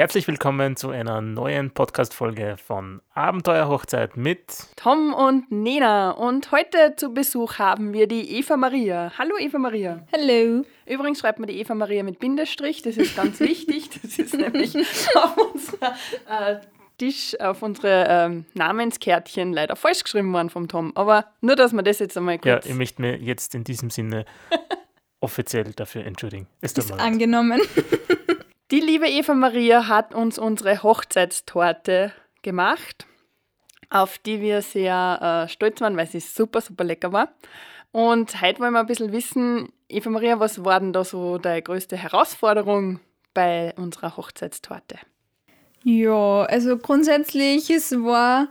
herzlich willkommen zu einer neuen Podcast-Folge von Abenteuerhochzeit mit Tom und Nena. Und heute zu Besuch haben wir die Eva Maria. Hallo Eva Maria. Hallo. Übrigens schreibt man die Eva Maria mit Bindestrich, das ist ganz wichtig. Das ist nämlich auf unserer äh, Tisch, auf unsere ähm, Namenskärtchen leider falsch geschrieben worden vom Tom. Aber nur, dass man das jetzt einmal kurz... Ja, ich möchte mir jetzt in diesem Sinne offiziell dafür entschuldigen. Tut ist angenommen. Die liebe Eva Maria hat uns unsere Hochzeitstorte gemacht, auf die wir sehr äh, stolz waren, weil sie super, super lecker war. Und heute wollen wir ein bisschen wissen, Eva Maria, was war denn da so deine größte Herausforderung bei unserer Hochzeitstorte? Ja, also grundsätzlich, es war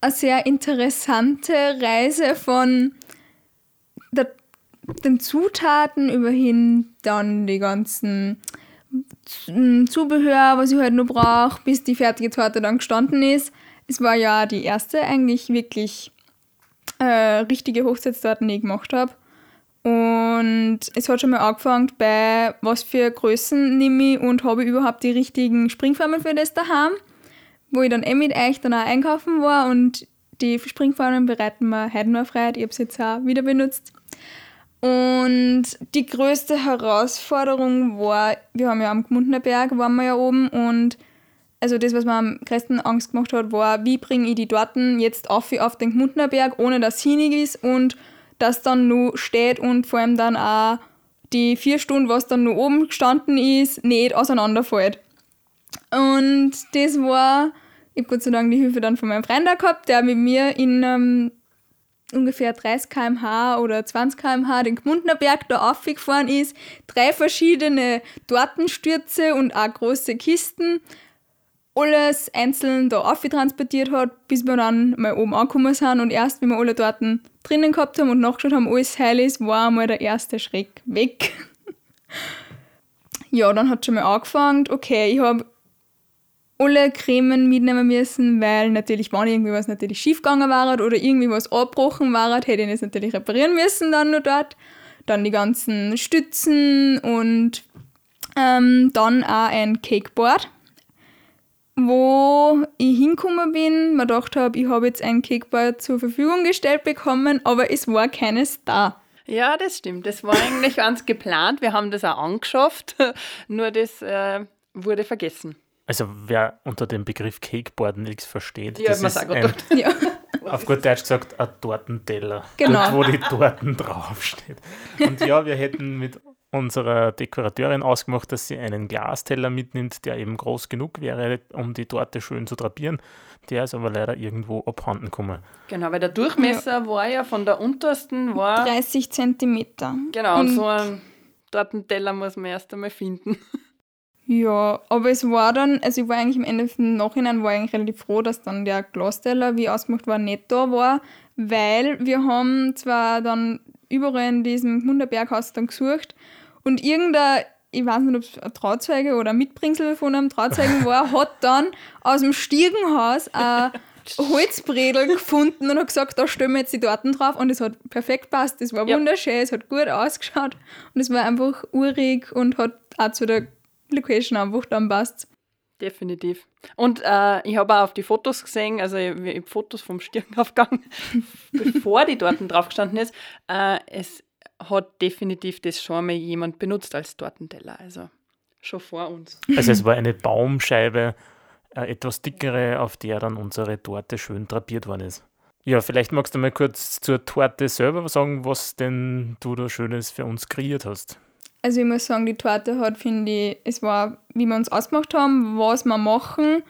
eine sehr interessante Reise von der, den Zutaten überhin dann die ganzen Zubehör, was ich halt noch brauche, bis die fertige Torte dann gestanden ist. Es war ja die erste eigentlich wirklich äh, richtige Hochzeitstorte, die ich gemacht habe. Und es hat schon mal angefangen bei, was für Größen nehme ich und habe ich überhaupt die richtigen Springformen für das daheim, wo ich dann eh mit euch dann auch einkaufen war und die Springformen bereiten wir heute noch frei. Ich habe sie jetzt auch wieder benutzt. Und die größte Herausforderung war, wir haben ja am Gmundner Berg, waren wir ja oben und also das, was mir am größten Angst gemacht hat, war, wie bringe ich die Torten jetzt auf, auf den Gmundner Berg, ohne dass hinig ist und dass dann nur steht und vor allem dann auch die vier Stunden, was dann nur oben gestanden ist, nicht auseinanderfällt. Und das war, ich habe Gott sei Dank die Hilfe dann von meinem Freund auch gehabt, der mit mir in ähm, ungefähr 30 km/h oder 20 km/h den Gmundner Berg da aufgefahren ist, drei verschiedene Tortenstürze und auch große Kisten, alles einzeln da transportiert hat, bis wir dann mal oben angekommen sind und erst, wenn wir alle Torten drinnen gehabt haben und nachgeschaut haben, alles heil ist, war einmal der erste Schreck weg. ja, dann hat schon mal angefangen, okay, ich habe alle Cremen mitnehmen müssen, weil natürlich, wenn irgendwie was natürlich schief gegangen war oder irgendwie was abgebrochen war, hätte ich das natürlich reparieren müssen dann nur dort. Dann die ganzen Stützen und ähm, dann auch ein Cakeboard, wo ich hingekommen bin, mir gedacht habe, ich habe jetzt ein Cakeboard zur Verfügung gestellt bekommen, aber es war keines da. Ja, das stimmt. Das war eigentlich ganz geplant. Wir haben das auch angeschafft, nur das äh, wurde vergessen. Also wer unter dem Begriff Cakeboard nichts versteht, ja, das ist ein, ja. auf gut Deutsch gesagt ein Tortenteller, genau. dort, wo die Torten draufsteht. Und ja, wir hätten mit unserer Dekorateurin ausgemacht, dass sie einen Glasteller mitnimmt, der eben groß genug wäre, um die Torte schön zu drapieren. Der ist aber leider irgendwo abhanden gekommen. Genau, weil der Durchmesser ja. war ja von der untersten war 30 Zentimeter. Genau, und, und so einen Tortenteller muss man erst einmal finden. Ja, aber es war dann, also ich war eigentlich im Ende im Nachhinein war ich eigentlich relativ froh, dass dann der Glasteller, wie ausgemacht war, nicht da war, weil wir haben zwar dann überall in diesem Munderberghaus dann gesucht und irgendein, ich weiß nicht, ob es ein Trauzeuge oder ein Mitbringsel von einem Trauzeugen war, hat dann aus dem Stiegenhaus ein Holzbredel gefunden und hat gesagt, da stellen wir jetzt die Daten drauf und es hat perfekt passt. Es war ja. wunderschön, es hat gut ausgeschaut und es war einfach urig und hat auch zu der Location einfach dann passt. Definitiv. Und äh, ich habe auch auf die Fotos gesehen, also ich, ich habe Fotos vom Stirnaufgang, bevor die dort drauf gestanden ist. Äh, es hat definitiv das schon mal jemand benutzt als Tortenteller, also schon vor uns. Also es war eine Baumscheibe, äh, etwas dickere, auf der dann unsere Torte schön drapiert worden ist. Ja, vielleicht magst du mal kurz zur Torte selber sagen, was denn du da Schönes für uns kreiert hast. Also ich muss sagen, die Torte hat, finde ich, es war, wie wir uns ausgemacht haben, was wir machen,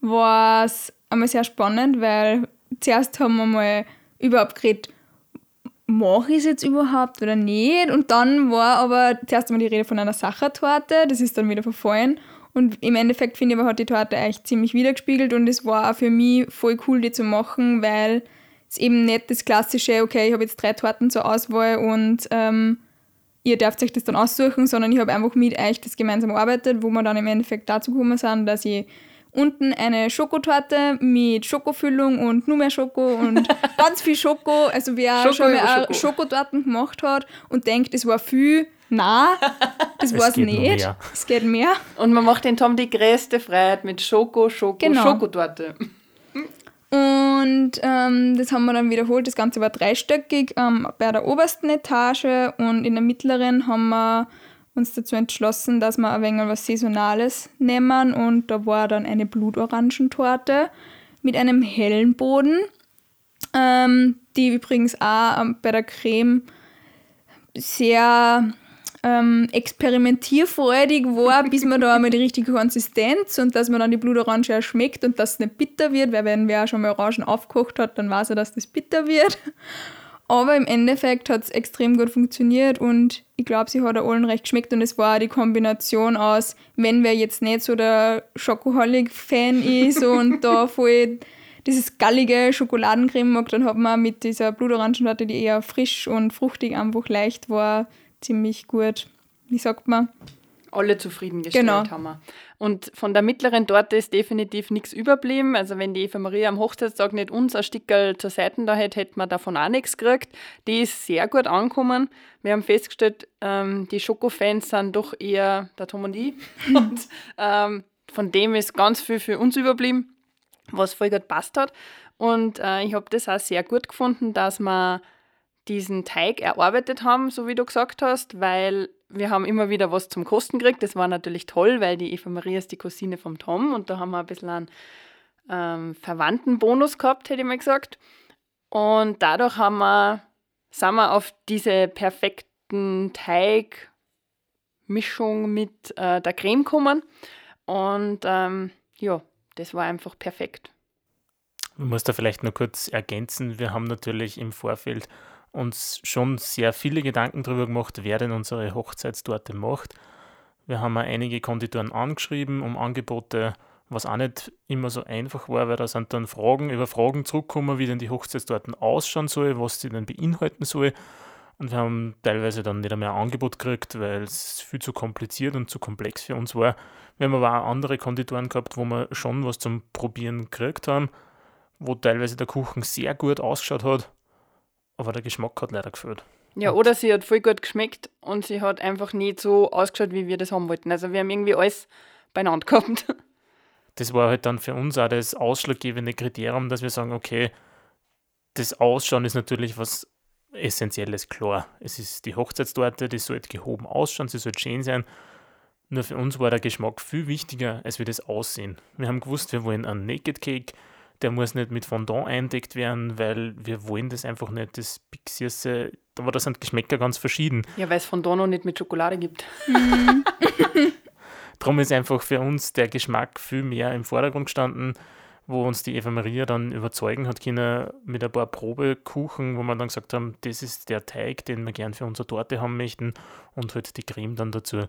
war es einmal sehr spannend, weil zuerst haben wir mal überhaupt geredet, mache ich es jetzt überhaupt oder nicht? Und dann war aber zuerst einmal die Rede von einer Sachertorte, das ist dann wieder verfallen. Und im Endeffekt finde ich aber, hat die Torte eigentlich ziemlich wiedergespiegelt und es war auch für mich voll cool, die zu machen, weil es eben nicht das klassische, okay, ich habe jetzt drei Torten zur Auswahl und ähm, ihr dürft euch das dann aussuchen, sondern ich habe einfach mit euch das gemeinsam gearbeitet, wo wir dann im Endeffekt dazu gekommen sind, dass ich unten eine Schokotorte mit Schokofüllung und nur mehr Schoko und ganz viel Schoko. Also wer Schoko schon mal Schoko. Schokotorten gemacht hat und denkt, es war viel, Na, das Es geht noch nicht. Es geht mehr. Und man macht den Tom die größte Freiheit mit Schoko, Schoko, Genau. Schokotorte. Und ähm, das haben wir dann wiederholt. Das Ganze war dreistöckig ähm, bei der obersten Etage und in der mittleren haben wir uns dazu entschlossen, dass wir ein wenig was Saisonales nehmen. Und da war dann eine Blutorangentorte mit einem hellen Boden, ähm, die übrigens auch ähm, bei der Creme sehr ähm, experimentierfreudig war, bis man da einmal die richtige Konsistenz und dass man dann die Blutorange auch schmeckt und dass es nicht bitter wird, weil wenn wer schon mal Orangen aufgekocht hat, dann weiß er, dass das bitter wird. Aber im Endeffekt hat es extrem gut funktioniert und ich glaube, sie hat auch allen recht geschmeckt und es war die Kombination aus, wenn wer jetzt nicht so der Schokoholic-Fan ist und da voll dieses gallige Schokoladencreme mag, dann hat man mit dieser Blutorangentorte, die eher frisch und fruchtig einfach leicht war, ziemlich gut, wie sagt man, Alle zufriedengestellt Genau. haben wir. Und von der mittleren Torte ist definitiv nichts überblieben. Also wenn die Eva Maria am Hochzeitstag nicht uns ein Stickerl zur Seite da hätte, hätte man davon auch nichts gekriegt. Die ist sehr gut angekommen. Wir haben festgestellt, ähm, die Schokofans sind doch eher der Tom und ich. Und ähm, von dem ist ganz viel für uns überblieben, was voll gut passt hat. Und äh, ich habe das auch sehr gut gefunden, dass wir diesen Teig erarbeitet haben, so wie du gesagt hast, weil wir haben immer wieder was zum Kosten gekriegt. Das war natürlich toll, weil die Eva Maria ist die Cousine vom Tom und da haben wir ein bisschen einen ähm, Verwandtenbonus gehabt, hätte ich mal gesagt. Und dadurch haben wir, sind wir auf diese perfekten Teigmischung mit äh, der Creme gekommen. Und ähm, ja, das war einfach perfekt. Ich muss da vielleicht noch kurz ergänzen. Wir haben natürlich im Vorfeld uns schon sehr viele Gedanken darüber gemacht, wer denn unsere Hochzeitstorte macht. Wir haben auch einige Konditoren angeschrieben um Angebote, was auch nicht immer so einfach war, weil da sind dann Fragen über Fragen zurückgekommen, wie denn die Hochzeitstorten ausschauen soll, was sie denn beinhalten soll. Und wir haben teilweise dann nicht einmal ein Angebot gekriegt, weil es viel zu kompliziert und zu komplex für uns war. Wir haben aber auch andere Konditoren gehabt, wo wir schon was zum Probieren gekriegt haben wo teilweise der Kuchen sehr gut ausgeschaut hat, aber der Geschmack hat leider gefehlt. Ja, Und- oder sie hat voll gut geschmeckt und sie hat einfach nicht so ausgeschaut, wie wir das haben wollten. Also wir haben irgendwie alles beieinander gehabt. Das war halt dann für uns auch das ausschlaggebende Kriterium, dass wir sagen, okay, das Ausschauen ist natürlich was Essentielles, klar. Es ist die Hochzeitstorte, die sollte gehoben ausschauen, sie sollte schön sein. Nur für uns war der Geschmack viel wichtiger, als wir das Aussehen. Wir haben gewusst, wir wollen einen Naked Cake, der muss nicht mit Fondant eindeckt werden, weil wir wollen das einfach nicht, das Pixierse, aber da sind Geschmäcker ganz verschieden. Ja, weil es von da noch nicht mit Schokolade gibt. Darum ist einfach für uns der Geschmack viel mehr im Vordergrund gestanden, wo uns die Eva Maria dann überzeugen hat können mit ein paar Probekuchen, wo wir dann gesagt haben, das ist der Teig, den wir gern für unsere Torte haben möchten und halt die Creme dann dazu.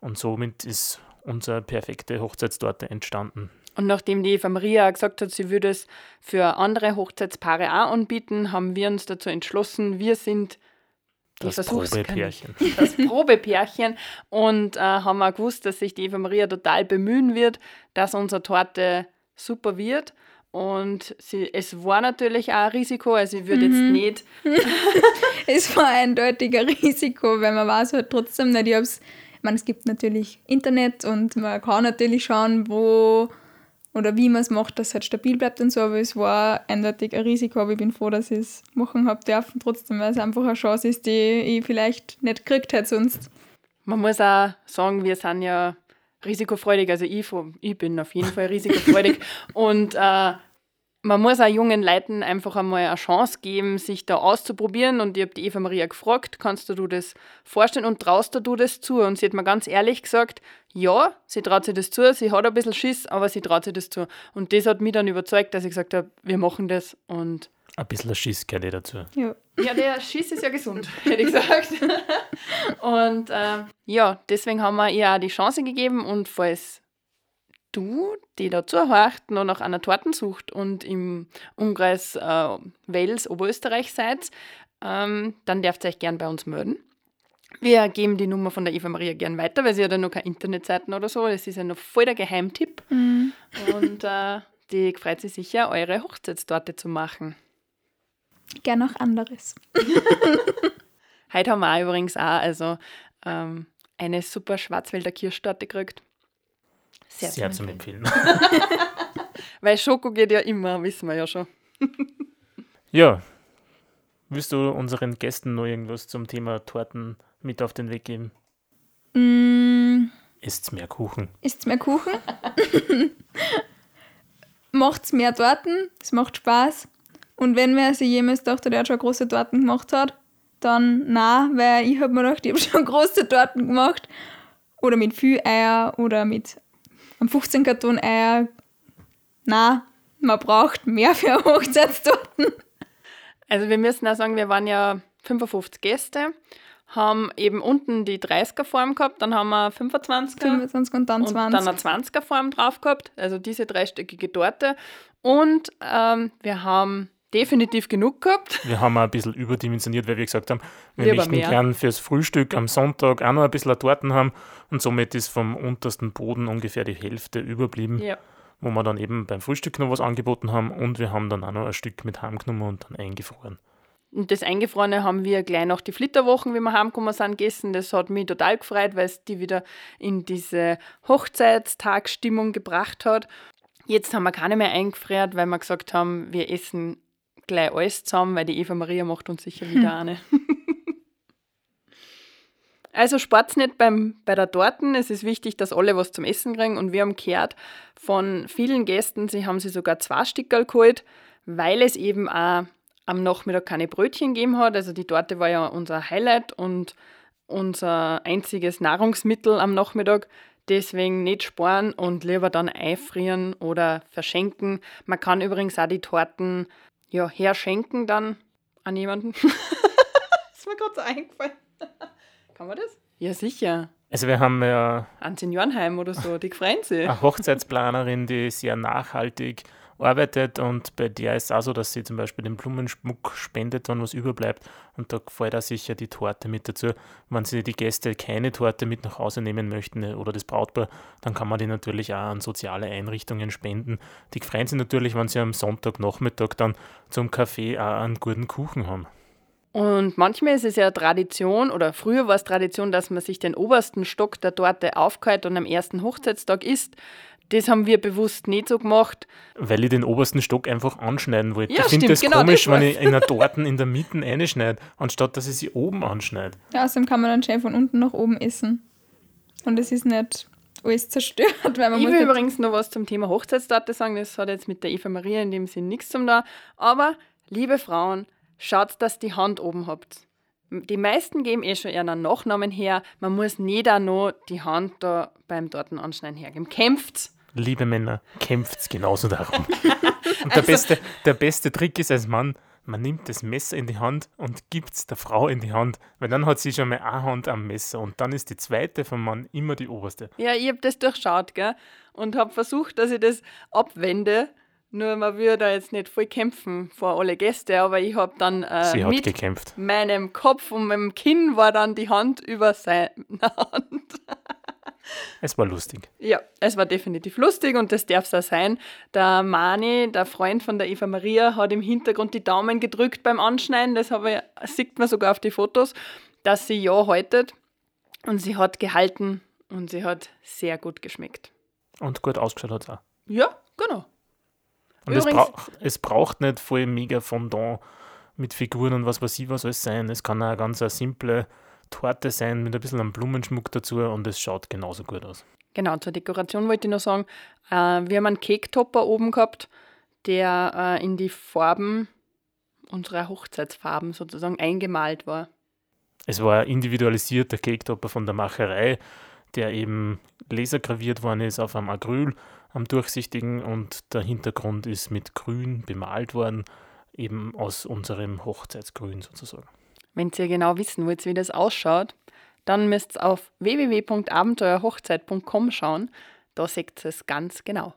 Und somit ist unsere perfekte Hochzeitstorte entstanden. Und nachdem die Eva Maria gesagt hat, sie würde es für andere Hochzeitspaare auch anbieten, haben wir uns dazu entschlossen, wir sind Das. Probepärchen. das Probepärchen und äh, haben auch gewusst, dass sich die Eva Maria total bemühen wird, dass unsere Torte super wird. Und sie, es war natürlich auch ein Risiko, also ich würde jetzt nicht, Es war eindeutig ein Risiko, weil man weiß halt trotzdem nicht, ich ich meine, es gibt natürlich Internet und man kann natürlich schauen, wo oder wie man es macht, dass es halt stabil bleibt und so, aber es war eindeutig ein Risiko, aber ich bin froh, dass ich es machen habe dürfen, trotzdem, weil es einfach eine Chance ist, die ich vielleicht nicht gekriegt hätte sonst. man muss auch sagen, wir sind ja risikofreudig, also ich, ich bin auf jeden Fall risikofreudig und äh, man muss auch jungen Leuten einfach einmal eine Chance geben, sich da auszuprobieren. Und ich habe die Eva Maria gefragt, kannst du dir das vorstellen und traust du dir das zu? Und sie hat mir ganz ehrlich gesagt, ja, sie traut sich das zu, sie hat ein bisschen Schiss, aber sie traut sich das zu. Und das hat mich dann überzeugt, dass ich gesagt habe, wir machen das. Und Ein bisschen Schiss gehört eh dazu. Ja. ja, der Schiss ist ja gesund, hätte ich gesagt. Und äh, ja, deswegen haben wir ihr auch die Chance gegeben. Und falls du, die da zuhört, noch nach einer Torten sucht und im Umkreis äh, Wels, Oberösterreich seid, ähm, dann dürft ihr euch gern bei uns melden. Wir geben die Nummer von der Eva Maria gern weiter, weil sie hat ja noch keine Internetseiten oder so. Das ist ja noch voll der Geheimtipp. Und äh, die freut sich sicher, eure Hochzeitstorte zu machen. Gern auch anderes. Heute haben wir auch übrigens auch, also ähm, eine super Schwarzwälder Kirschtorte gekriegt. Sehr, Sehr, zum zum Empfehlen. Weil Schoko geht ja immer, wissen wir ja schon. ja. Willst du unseren Gästen noch irgendwas zum Thema Torten mit auf den Weg geben? Mm, Isst mehr Kuchen. isst mehr Kuchen. Macht's mehr Torten, es macht Spaß. Und wenn wer sich jemals dachte, der hat schon große Torten gemacht hat, dann na, weil ich hab mir gedacht, ich habe schon große Torten gemacht. Oder mit viel Eier oder mit einem 15 Karton Eier. Na, man braucht mehr für Hochzeitstorten. Also wir müssen auch sagen, wir waren ja 55 Gäste, haben eben unten die 30er Form gehabt, dann haben wir 25er 25 und dann und 20. dann eine 20er Form drauf gehabt, also diese dreistöckige Torte. Und ähm, wir haben definitiv genug gehabt. Wir haben auch ein bisschen überdimensioniert, weil wir gesagt haben, wir Lieber möchten mehr. gern fürs Frühstück am Sonntag auch noch ein bisschen Torten haben und somit ist vom untersten Boden ungefähr die Hälfte überblieben, Ja. wo wir dann eben beim Frühstück noch was angeboten haben und wir haben dann auch noch ein Stück mit heimgenommen und dann eingefroren. Und das Eingefrorene haben wir gleich nach die Flitterwochen, wie wir heimgekommen sind, gegessen. Das hat mich total gefreut, weil es die wieder in diese Hochzeitstagsstimmung gebracht hat. Jetzt haben wir keine mehr eingefriert, weil wir gesagt haben, wir essen gleich alles zusammen, weil die Eva Maria macht uns sicher wieder eine. Also spart nicht beim, bei der Torten. Es ist wichtig, dass alle was zum Essen kriegen. Und wir haben gehört von vielen Gästen, sie haben sich sogar zwei Stickerl geholt, weil es eben auch am Nachmittag keine Brötchen gegeben hat. Also die Torte war ja unser Highlight und unser einziges Nahrungsmittel am Nachmittag. Deswegen nicht sparen und lieber dann einfrieren oder verschenken. Man kann übrigens auch die Torten ja, herschenken dann an jemanden. ist mir gerade so eingefallen. Kann man das? Ja, sicher. Also wir haben ja An Seniorenheim oder so, die freuen sich. eine Hochzeitsplanerin, die sehr nachhaltig arbeitet und bei der ist es auch so, dass sie zum Beispiel den Blumenschmuck spendet, wenn was überbleibt und da gefällt auch sicher die Torte mit dazu. Wenn sie die Gäste keine Torte mit nach Hause nehmen möchten äh, oder das Brautpaar, dann kann man die natürlich auch an soziale Einrichtungen spenden. Die freuen sich natürlich, wenn sie am Sonntagnachmittag dann zum Kaffee auch einen guten Kuchen haben. Und manchmal ist es ja Tradition, oder früher war es Tradition, dass man sich den obersten Stock der Torte aufgehört und am ersten Hochzeitstag isst. Das haben wir bewusst nicht so gemacht. Weil ich den obersten Stock einfach anschneiden wollte. Ja, ich finde das genau, komisch, das wenn ich in einer Torten in der Mitte einschneide, anstatt dass ich sie oben anschneide. Ja, außerdem kann man dann schön von unten nach oben essen. Und es ist nicht alles zerstört, weil man Ich muss will übrigens noch was zum Thema Hochzeitstorte sagen. Das hat jetzt mit der Eva Maria in dem Sinn nichts zum da. Aber, liebe Frauen, schaut, dass die Hand oben habt. Die meisten geben eh schon ihren Nachnamen her. Man muss nicht auch noch die Hand da beim Tortenanschneiden hergeben. Kämpft! Liebe Männer, kämpft genauso darum. Und Also der, beste, der beste Trick ist als Mann, man nimmt das Messer in die Hand und gibt es der Frau in die Hand, weil dann hat sie schon mal eine Hand am Messer und dann ist die zweite vom Mann immer die oberste. Ja, ich habe das durchschaut, gell? Und habe versucht, dass ich das abwende. Nur man würde da jetzt nicht voll kämpfen vor alle Gäste, aber ich habe dann äh, Sie hat mit gekämpft. meinem Kopf und meinem Kinn war dann die Hand über seiner Hand. Es war lustig. Ja, es war definitiv lustig und das darf es auch sein. Der Mani, der Freund von der Eva Maria, hat im Hintergrund die Daumen gedrückt beim Anschneiden. Das ich, sieht man sogar auf die Fotos, dass sie ja haltet. Und sie hat gehalten und sie hat sehr gut geschmeckt. Und gut ausgeschaut hat es auch. Ja, genau. Und es, Übrigens- brauch, es braucht nicht voll mega Fondant mit Figuren und was weiß ich was alles sein. Es kann auch eine ganz eine simple Torte sein mit ein bisschen einem Blumenschmuck dazu und es schaut genauso gut aus. Genau, zur Dekoration wollte ich noch sagen, äh, wir haben einen Cake-Topper oben gehabt, der äh, in die Farben unserer Hochzeitsfarben sozusagen eingemalt war. Es war ein individualisierter Cake-Topper von der Macherei, der eben lasergraviert worden ist auf einem Acryl, am durchsichtigen und der Hintergrund ist mit Grün bemalt worden, eben aus unserem Hochzeitsgrün sozusagen. Wenn ihr genau wissen wollt, wie das ausschaut, dann müsst ihr auf www.abenteuerhochzeit.com schauen. Da seht ihr es ganz genau.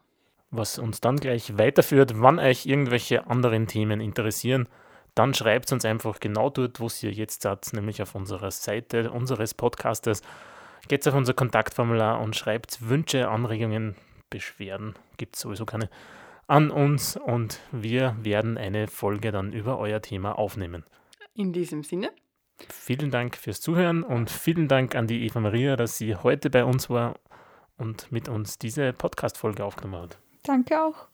Was uns dann gleich weiterführt, wann euch irgendwelche anderen Themen interessieren, dann schreibt uns einfach genau dort, wo ihr jetzt seid, nämlich auf unserer Seite unseres Podcasters. Geht auf unser Kontaktformular und schreibt Wünsche, Anregungen, Beschwerden, gibt es sowieso keine, an uns und wir werden eine Folge dann über euer Thema aufnehmen. In diesem Sinne, Vielen Dank fürs Zuhören und vielen Dank an die Eva Maria, dass sie heute bei uns war und mit uns diese Podcast-Folge aufgenommen hat. Danke auch.